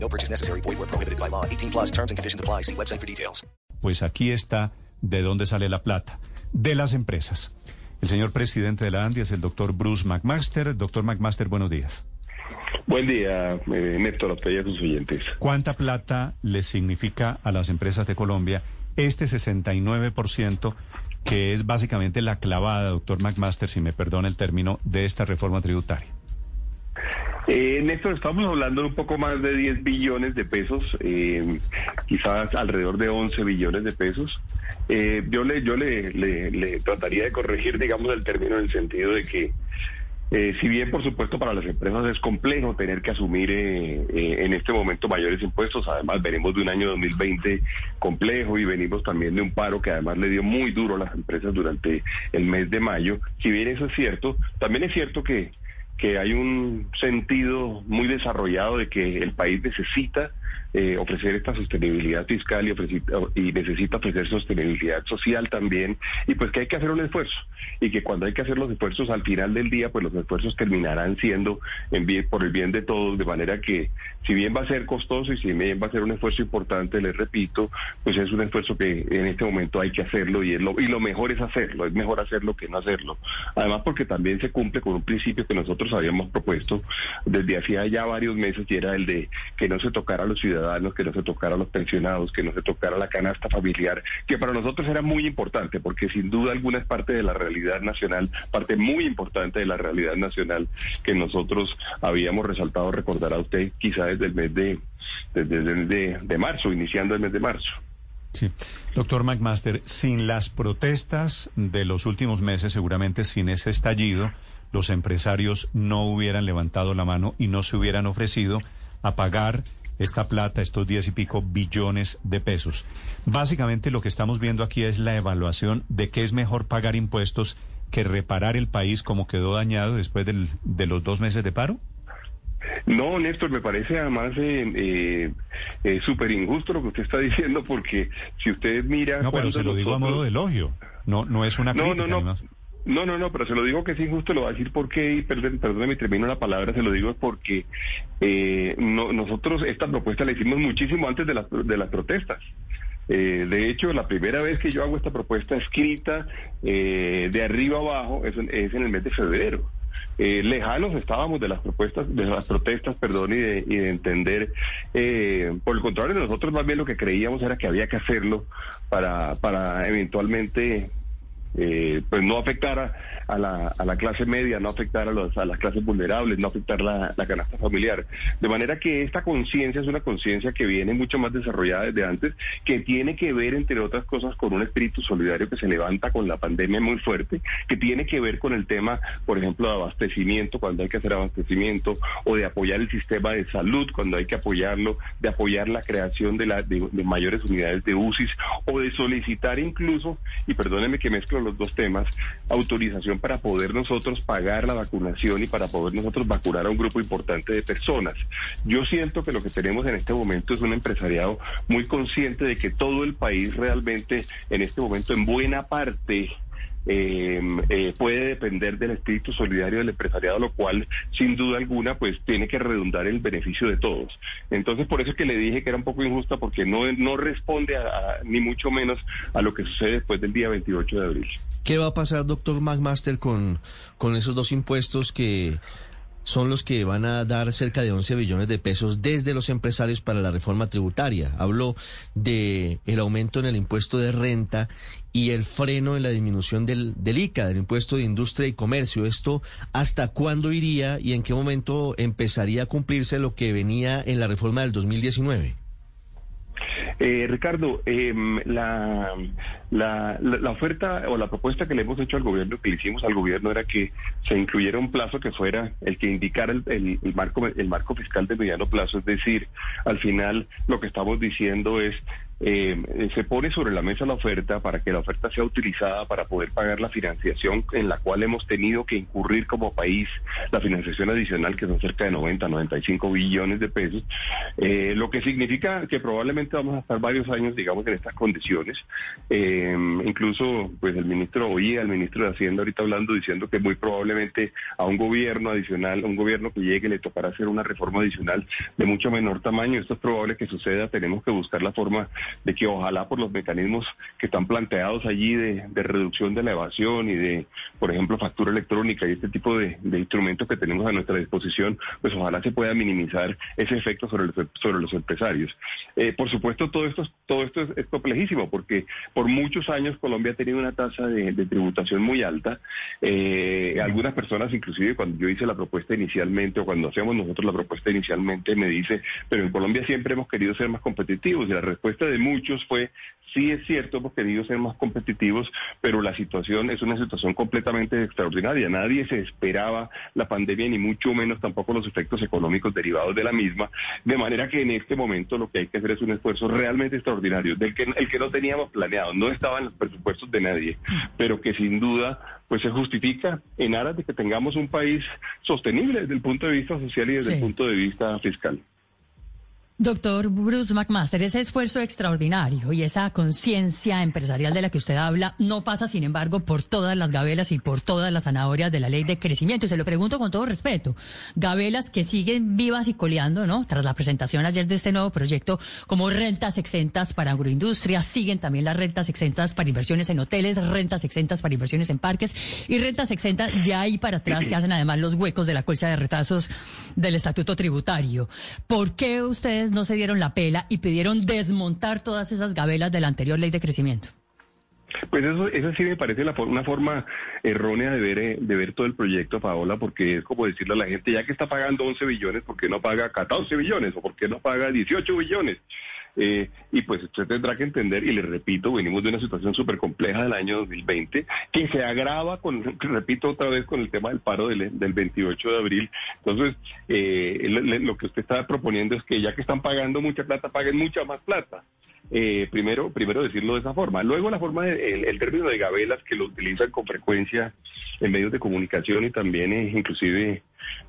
No purchase necessary. Void where prohibited by law. 18 plus terms and conditions apply. See website for details. Pues aquí está de dónde sale la plata. De las empresas. El señor presidente de la ANDI es el doctor Bruce McMaster. Doctor McMaster, buenos días. Buen día, eh, Néstor, a usted y a sus oyentes. ¿Cuánta plata le significa a las empresas de Colombia este 69% que es básicamente la clavada, doctor McMaster, si me perdona el término, de esta reforma tributaria? Eh, Néstor, estamos hablando de un poco más de 10 billones de pesos, eh, quizás alrededor de 11 billones de pesos. Eh, yo le, yo le, le, trataría de corregir, digamos, el término en el sentido de que eh, si bien, por supuesto, para las empresas es complejo tener que asumir eh, eh, en este momento mayores impuestos, además venimos de un año 2020 complejo y venimos también de un paro que además le dio muy duro a las empresas durante el mes de mayo. Si bien eso es cierto, también es cierto que, que hay un sentido muy desarrollado de que el país necesita eh, ofrecer esta sostenibilidad fiscal y, y necesita ofrecer sostenibilidad social también, y pues que hay que hacer un esfuerzo, y que cuando hay que hacer los esfuerzos al final del día, pues los esfuerzos terminarán siendo en bien, por el bien de todos, de manera que si bien va a ser costoso y si bien va a ser un esfuerzo importante, les repito, pues es un esfuerzo que en este momento hay que hacerlo y, es lo, y lo mejor es hacerlo, es mejor hacerlo que no hacerlo. Además porque también se cumple con un principio que nosotros habíamos propuesto desde hacía ya varios meses y era el de que no se tocara a ciudadanos que no se tocara a los pensionados, que no se tocara la canasta familiar, que para nosotros era muy importante, porque sin duda alguna es parte de la realidad nacional, parte muy importante de la realidad nacional que nosotros habíamos resaltado, recordará usted, quizá desde el mes de, desde el de, de marzo, iniciando el mes de marzo. Sí. Doctor McMaster, sin las protestas de los últimos meses, seguramente sin ese estallido, los empresarios no hubieran levantado la mano y no se hubieran ofrecido a pagar esta plata, estos diez y pico billones de pesos. Básicamente lo que estamos viendo aquí es la evaluación de qué es mejor pagar impuestos que reparar el país como quedó dañado después del, de los dos meses de paro. No, Néstor, me parece además eh, eh, súper injusto lo que usted está diciendo, porque si usted mira... No, pero se lo digo a modo de elogio, no, no es una crítica. No, no, no. No, no, no, pero se lo digo que es injusto, lo voy a decir porque, y perdón, perdóneme, termino la palabra, se lo digo porque eh, no, nosotros esta propuesta la hicimos muchísimo antes de las, de las protestas. Eh, de hecho, la primera vez que yo hago esta propuesta escrita eh, de arriba abajo es, es, en el mes de febrero. Eh, lejanos estábamos de las propuestas, de las protestas, perdón, y de, y de entender. Eh, por el contrario, nosotros más bien lo que creíamos era que había que hacerlo para, para eventualmente eh, pues no afectar a, la, a, la, clase media, no afectar a, los, a las clases vulnerables, no afectar la, la canasta familiar. De manera que esta conciencia es una conciencia que viene mucho más desarrollada desde antes, que tiene que ver, entre otras cosas, con un espíritu solidario que se levanta con la pandemia muy fuerte, que tiene que ver con el tema, por ejemplo, de abastecimiento, cuando hay que hacer abastecimiento, o de apoyar el sistema de salud, cuando hay que apoyarlo, de apoyar la creación de, la, de, de mayores unidades de UCIs, o de solicitar incluso, y perdónenme que mezclo los dos temas, autorización para poder nosotros pagar la vacunación y para poder nosotros vacunar a un grupo importante de personas. Yo siento que lo que tenemos en este momento es un empresariado muy consciente de que todo el país realmente en este momento en buena parte eh, eh, puede depender del espíritu solidario del empresariado, lo cual sin duda alguna pues tiene que redundar el beneficio de todos. Entonces por eso es que le dije que era un poco injusta porque no, no responde a, ni mucho menos a lo que sucede después del día 28 de abril. ¿Qué va a pasar, doctor McMaster, con, con esos dos impuestos que son los que van a dar cerca de 11 billones de pesos desde los empresarios para la reforma tributaria. Hablo de el aumento en el impuesto de renta y el freno en la disminución del, del ICA, del impuesto de industria y comercio. ¿Esto hasta cuándo iría y en qué momento empezaría a cumplirse lo que venía en la reforma del 2019? Eh, Ricardo, eh, la, la, la, oferta o la propuesta que le hemos hecho al gobierno, que le hicimos al gobierno, era que se incluyera un plazo que fuera el que indicara el, el, el, marco, el marco fiscal de mediano plazo. Es decir, al final lo que estamos diciendo es eh, se pone sobre la mesa la oferta para que la oferta sea utilizada para poder pagar la financiación en la cual hemos tenido que incurrir como país, la financiación adicional que son cerca de 90, 95 billones de pesos, eh, lo que significa que probablemente vamos a estar varios años, digamos, en estas condiciones. Eh, incluso, pues el ministro oía al ministro de Hacienda ahorita hablando diciendo que muy probablemente a un gobierno adicional, un gobierno que llegue, le tocará hacer una reforma adicional de mucho menor tamaño. Esto es probable que suceda. Tenemos que buscar la forma de que ojalá por los mecanismos que están planteados allí de, reducción de la evasión y de, por ejemplo, factura electrónica y este tipo de, instrumentos que tenemos a nuestra disposición, pues ojalá se pueda minimizar ese efecto sobre los, sobre los empresarios. Eh, por supuesto, todo esto, todo esto es, complejísimo porque por muchos años Colombia ha tenido una tasa de, tributación muy alta. Eh, algunas personas, inclusive cuando yo hice la propuesta inicialmente o cuando hacemos nosotros la propuesta inicialmente, me dice, pero en Colombia siempre hemos querido ser más competitivos y la respuesta de muchos fue, sí es cierto, hemos querido ser más competitivos, pero la situación es una situación completamente extraordinaria. Nadie se esperaba la pandemia, ni mucho menos tampoco los efectos económicos derivados de la misma, de manera que en este momento lo que hay que hacer es un esfuerzo realmente extraordinario, del que el que no teníamos planeado, no estaba en los presupuestos de nadie, pero que sin duda pues se justifica en aras de que tengamos un país sostenible desde el punto de vista social y desde el punto de vista fiscal. Doctor Bruce McMaster, ese esfuerzo extraordinario y esa conciencia empresarial de la que usted habla no pasa, sin embargo, por todas las gabelas y por todas las zanahorias de la ley de crecimiento. Y se lo pregunto con todo respeto. Gabelas que siguen vivas y coleando, ¿no? Tras la presentación ayer de este nuevo proyecto, como rentas exentas para agroindustria, siguen también las rentas exentas para inversiones en hoteles, rentas exentas para inversiones en parques y rentas exentas de ahí para atrás que hacen además los huecos de la colcha de retazos del estatuto tributario. ¿Por qué ustedes no se dieron la pela y pidieron desmontar todas esas gabelas de la anterior ley de crecimiento? Pues eso, eso sí me parece la, una forma errónea de ver, eh, de ver todo el proyecto, Paola, porque es como decirle a la gente, ya que está pagando 11 billones, ¿por qué no paga 14 billones? ¿O por qué no paga 18 billones? Eh, y pues usted tendrá que entender, y le repito, venimos de una situación súper compleja del año 2020, que se agrava con, repito otra vez, con el tema del paro del, 28 de abril. Entonces, eh, lo que usted está proponiendo es que ya que están pagando mucha plata, paguen mucha más plata. Eh, primero, primero decirlo de esa forma. Luego la forma, el, término de gabelas que lo utilizan con frecuencia en medios de comunicación y también inclusive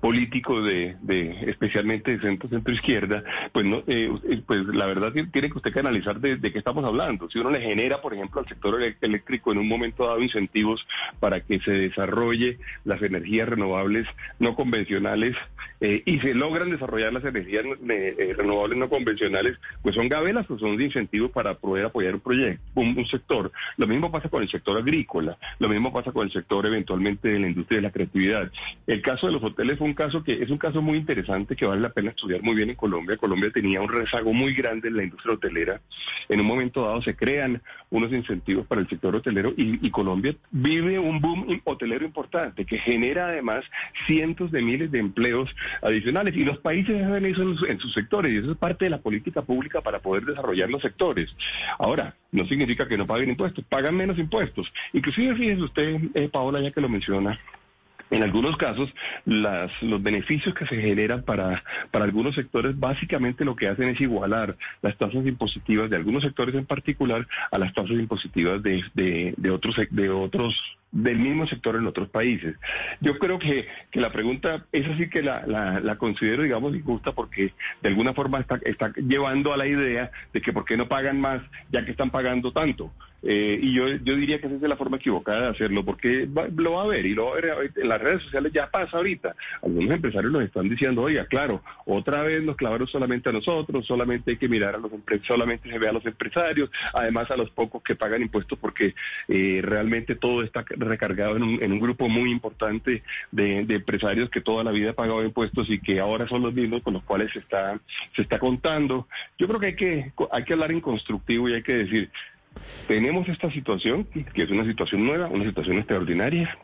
políticos de, de, especialmente de centro centro izquierda, pues no, eh, pues la verdad tiene que usted que analizar de, qué estamos hablando. Si uno le genera, por ejemplo, al sector eléctrico en un momento dado incentivos para que se desarrolle las energías renovables no convencionales eh, y se logran desarrollar las energías eh, renovables no convencionales, pues son gabelas, pues son de incentivos para poder apoyar un proyecto, un, un sector. Lo mismo pasa con el sector agrícola, lo mismo pasa con el sector eventualmente de la industria de la creatividad. El caso de los hoteles fue un caso que es un caso muy interesante que vale la pena estudiar muy bien en Colombia. Colombia tenía un rezago muy grande en la industria hotelera. En un momento dado se crean unos incentivos para el sector hotelero y, Colombia vive un boom hotelero importante que genera además cientos de miles de empleos adicionales y los países hacen eso en, sus sectores y eso es parte de la política pública para poder desarrollar los sectores. Ahora, no significa que no paguen impuestos, pagan menos impuestos. Inclusive, fíjese usted, eh, Paola, ya que lo menciona, en algunos casos, las, los beneficios que se generan para, para algunos sectores básicamente lo que hacen es igualar las tasas impositivas de algunos sectores en particular a las tasas impositivas de, de, de otros, de otros del mismo sector en otros países. Yo creo que, que la pregunta, es así que la, la, considero, digamos, injusta porque de alguna forma está, está llevando a la idea de que por qué no pagan más ya que están pagando tanto. Eh, y yo, yo diría que esa es la forma equivocada de hacerlo, porque lo va a ver y lo va a ver en las redes sociales ya pasa ahorita. Algunos empresarios nos están diciendo, oiga, claro, otra vez nos clavaron solamente a nosotros, solamente hay que mirar a los empresarios, solamente se ve a los empresarios, además a los pocos que pagan impuestos porque eh, realmente todo está recargado en un, en un grupo muy importante de, empresarios que toda la vida han pagado impuestos y que ahora son los mismos con los cuales se está, se está contando. Yo creo que hay que, hay que hablar en constructivo y hay que decir, tenemos esta situación, que es una situación nueva, una situación extraordinaria,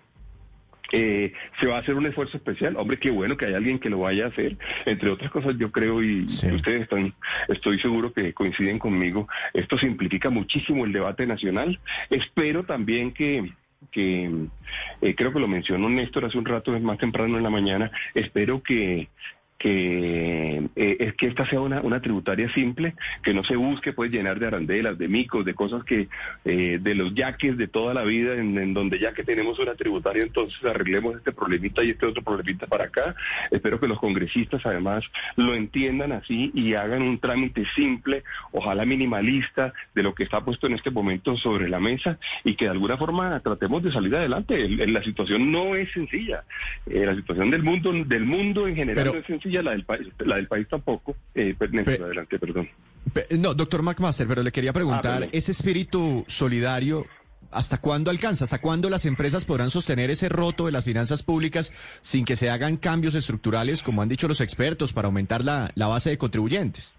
eh, se va a hacer un esfuerzo especial. Hombre, qué bueno que hay alguien que lo vaya a hacer. Entre otras cosas, yo creo y ustedes están, estoy seguro que coinciden conmigo, esto simplifica muchísimo el debate nacional. Espero también que que eh, creo que lo mencionó Néstor hace un rato, es más temprano en la mañana, espero que que eh, es que esta sea una, una, tributaria simple, que no se busque pues llenar de arandelas, de micos, de cosas que, eh, de los yaques de toda la vida, en, donde ya que tenemos una tributaria, entonces arreglemos este problemita y este otro problemita para acá. Espero que los congresistas además lo entiendan así y hagan un trámite simple, ojalá minimalista, de lo que está puesto en este momento sobre la mesa y que de alguna forma tratemos de salir adelante. la situación no es sencilla. Eh, la situación del mundo, del mundo en general no es sencilla, la del país, la del país tampoco. Eh, adelante, perdón. No, doctor McMaster, pero le quería preguntar, ese espíritu solidario, ¿hasta cuándo alcanza? ¿Hasta cuándo las empresas podrán sostener ese roto de las finanzas públicas sin que se hagan cambios estructurales, como han dicho los expertos, para aumentar la, la base de contribuyentes?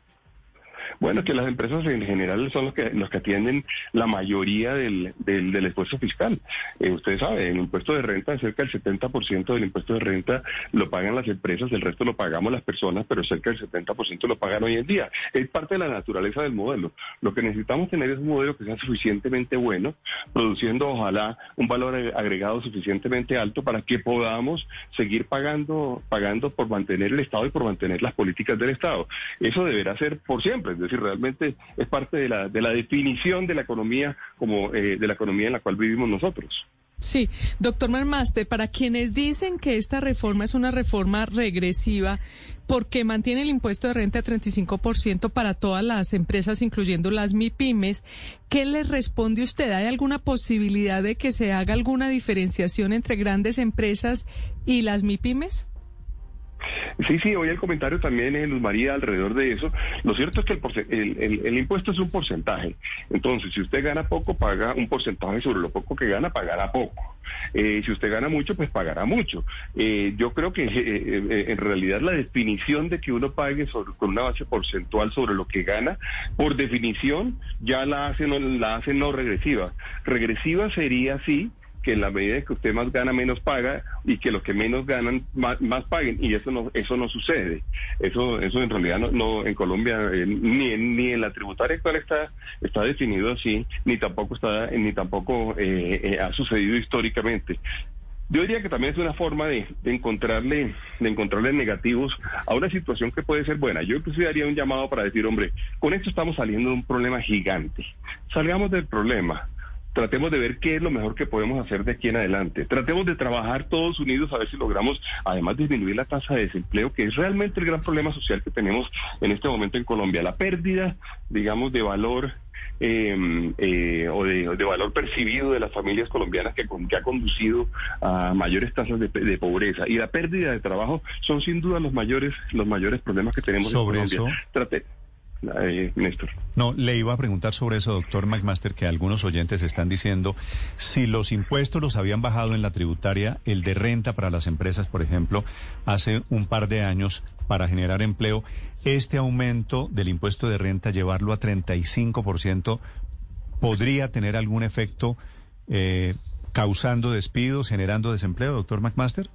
Bueno, que las empresas en general son los que los que atienden la mayoría del, del, esfuerzo fiscal. Eh, usted sabe, el impuesto de renta, cerca del 70% del impuesto de renta lo pagan las empresas, el resto lo pagamos las personas, pero cerca del 70% lo pagan hoy en día. Es parte de la naturaleza del modelo. Lo que necesitamos tener es un modelo que sea suficientemente bueno, produciendo ojalá un valor agregado suficientemente alto para que podamos seguir pagando, pagando por mantener el Estado y por mantener las políticas del Estado. Eso deberá ser por siempre decir, realmente es parte de la, de la definición de la economía como eh, de la economía en la cual vivimos nosotros. Sí, doctor Marmaster, para quienes dicen que esta reforma es una reforma regresiva porque mantiene el impuesto de renta a 35% para todas las empresas, incluyendo las MIPIMES, ¿qué les responde usted? ¿Hay alguna posibilidad de que se haga alguna diferenciación entre grandes empresas y las MIPIMES? Sí, sí, hoy el comentario también, es Luz María, alrededor de eso. Lo cierto es que el, el, impuesto es un porcentaje. Entonces, si usted gana poco, paga un porcentaje sobre lo poco que gana, pagará poco. Eh, si usted gana mucho, pues pagará mucho. Eh, yo creo que eh, en realidad la definición de que uno pague con una base porcentual sobre lo que gana, por definición, ya la hace no, la hace no regresiva. Regresiva sería así que en la medida que usted más gana, menos paga y que los que menos ganan, más, paguen. Y eso no eso no sucede. Eso eso en realidad no, en Colombia, eh, ni, en, ni en la tributaria actual está, está definido así, ni tampoco, está ni tampoco eh, eh, ha sucedido históricamente. Yo diría que también es una forma de, encontrarle de encontrarle negativos a una situación que puede ser buena. Yo inclusive haría un llamado para decir, hombre, con esto estamos saliendo de un problema gigante. Salgamos del problema tratemos de ver qué es lo mejor que podemos hacer de aquí en adelante. Tratemos de trabajar todos unidos a ver si logramos, además, disminuir la tasa de desempleo, que es realmente el gran problema social que tenemos en este momento en Colombia. La pérdida, digamos, de valor em, eh, o de, valor percibido de las familias colombianas que, que ha conducido a mayores tasas de, pobreza y la pérdida de trabajo son sin duda los mayores los mayores problemas que tenemos Sobre en Eso... No, le iba a preguntar sobre eso, doctor McMaster, que algunos oyentes están diciendo si los impuestos los habían bajado en la tributaria, el de renta para las empresas, por ejemplo, hace un par de años para generar empleo, este aumento del impuesto de renta, llevarlo a 35%, podría tener algún efecto eh, causando despidos, generando desempleo, doctor McMaster?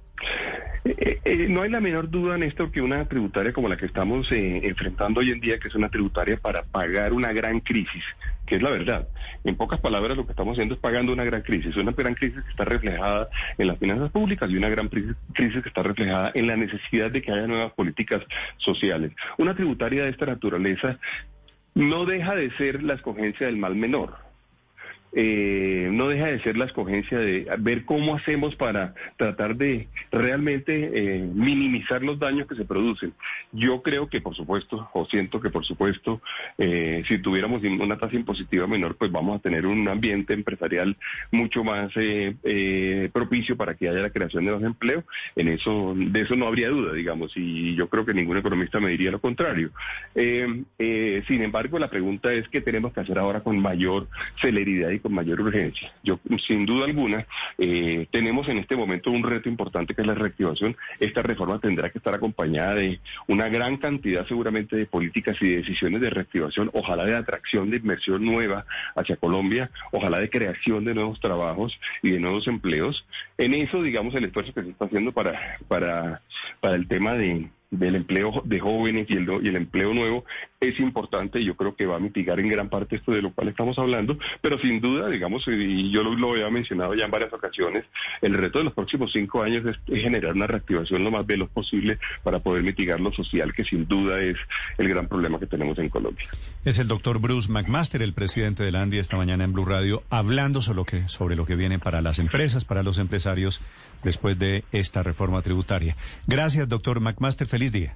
Eh, eh, no hay la menor duda, Néstor, que una tributaria como la que estamos eh, enfrentando hoy en día, que es una tributaria para pagar una gran crisis, que es la verdad. En pocas palabras, lo que estamos haciendo es pagando una gran crisis, una gran crisis que está reflejada en las finanzas públicas y una gran crisis que está reflejada en la necesidad de que haya nuevas políticas sociales. Una tributaria de esta naturaleza no deja de ser la escogencia del mal menor eh, no deja de ser la escogencia de ver cómo hacemos para tratar de realmente eh, minimizar los daños que se producen. Yo creo que, por supuesto, o siento que, por supuesto, eh, si tuviéramos una tasa impositiva menor, pues vamos a tener un ambiente empresarial mucho más eh, propicio para que haya la creación de los empleos. En eso, de eso no habría duda, digamos, y yo creo que ningún economista me diría lo contrario. sin embargo, la pregunta es qué tenemos que hacer ahora con mayor celeridad y con mayor urgencia. Yo, sin duda alguna, eh, tenemos en este momento un reto importante que es la reactivación. Esta reforma tendrá que estar acompañada de una gran cantidad seguramente de políticas y de decisiones de reactivación, ojalá de atracción de inversión nueva hacia Colombia, ojalá de creación de nuevos trabajos y de nuevos empleos. En eso, digamos, el esfuerzo que se está haciendo para, para, para el tema de del empleo de jóvenes y el, y el empleo nuevo es importante y yo creo que va a mitigar en gran parte esto de lo cual estamos hablando, pero sin duda, digamos, y yo lo, lo había mencionado ya en varias ocasiones, el reto de los próximos cinco años es, generar una reactivación lo más veloz posible para poder mitigar lo social, que sin duda es el gran problema que tenemos en Colombia. Es el doctor Bruce McMaster, el presidente de la ANDI, esta mañana en Blue Radio, hablando sobre lo que, sobre lo que viene para las empresas, para los empresarios, después de esta reforma tributaria. Gracias, doctor McMaster. Feliz día.